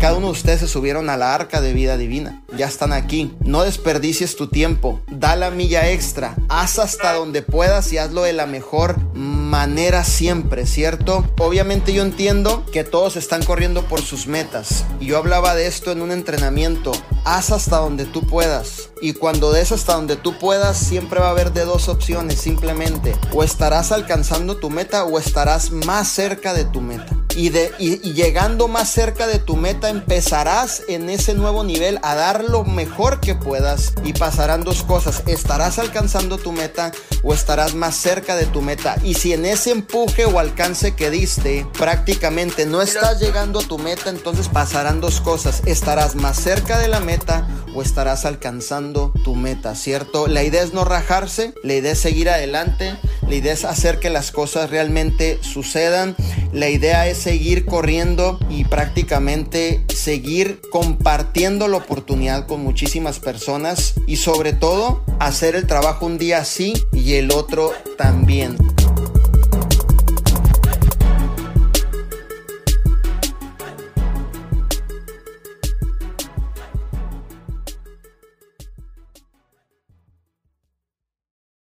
Cada uno de ustedes se subieron a la arca de vida divina. Ya están aquí. No desperdicies tu tiempo. Da la milla extra. Haz hasta donde puedas y hazlo de la mejor manera siempre, ¿cierto? Obviamente yo entiendo que todos están corriendo por sus metas. Yo hablaba de esto en un entrenamiento. Haz hasta donde tú puedas. Y cuando des hasta donde tú puedas, siempre va a haber de dos opciones, simplemente. O estarás alcanzando tu meta o estarás más cerca de tu meta. Y, llegando más cerca de tu meta empezarás en ese nuevo nivel a dar lo mejor que puedas y pasarán dos cosas. Estarás alcanzando tu meta o estarás más cerca de tu meta. Y si en ese empuje o alcance que diste prácticamente no estás llegando a tu meta, entonces pasarán dos cosas. Estarás más cerca de la meta o estarás alcanzando tu meta, ¿cierto? La idea es no rajarse, la idea es seguir adelante, la idea es hacer que las cosas realmente sucedan, la idea es seguir corriendo y prácticamente seguir compartiendo la oportunidad con muchísimas personas y sobre todo hacer el trabajo un día sí y el otro también.